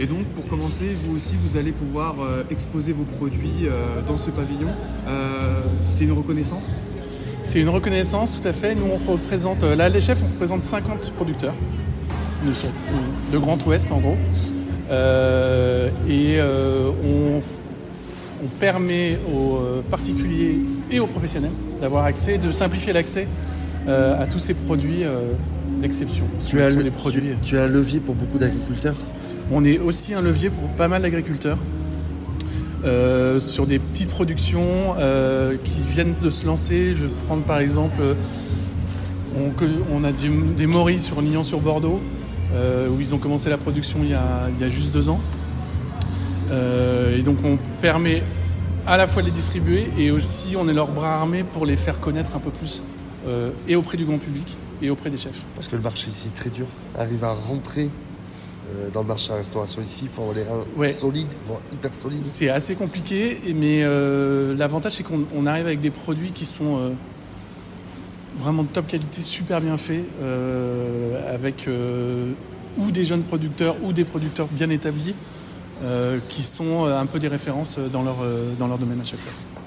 Et donc, pour commencer, vous aussi, vous allez pouvoir euh, exposer vos produits euh, dans ce pavillon. Euh, c'est une reconnaissance? C'est une reconnaissance, tout à fait. Nous, on représente, là, les chefs, on représente 50 producteurs. De Grand Ouest, en gros. et on, permet aux particuliers et aux professionnels d'avoir accès, de simplifier l'accès à tous ces produits d'exception. Tu, as le, produits. Tu, as un levier pour beaucoup d'agriculteurs On est aussi un levier pour pas mal d'agriculteurs. Euh, sur des petites productions euh, qui viennent de se lancer. Je vais prendre par exemple, on, a des moris sur Nyon-sur-Bordeaux, euh, où ils ont commencé la production il y a, juste deux ans. et donc on permet à la fois de les distribuer et aussi on est leur bras armé pour les faire connaître un peu plus et auprès du grand public et auprès des chefs. Parce que le marché ici est très dur. Arrive à rentrer euh, dans le marché à restauration ici, il faut avoir les reins solides, hyper solides. C'est assez compliqué, mais euh, l'avantage c'est qu'on arrive avec des produits qui sont euh, vraiment de top qualité, super bien faits, avec ou des jeunes producteurs ou des producteurs bien établis. qui sont un peu des références dans leur, dans leur domaine à chaque fois.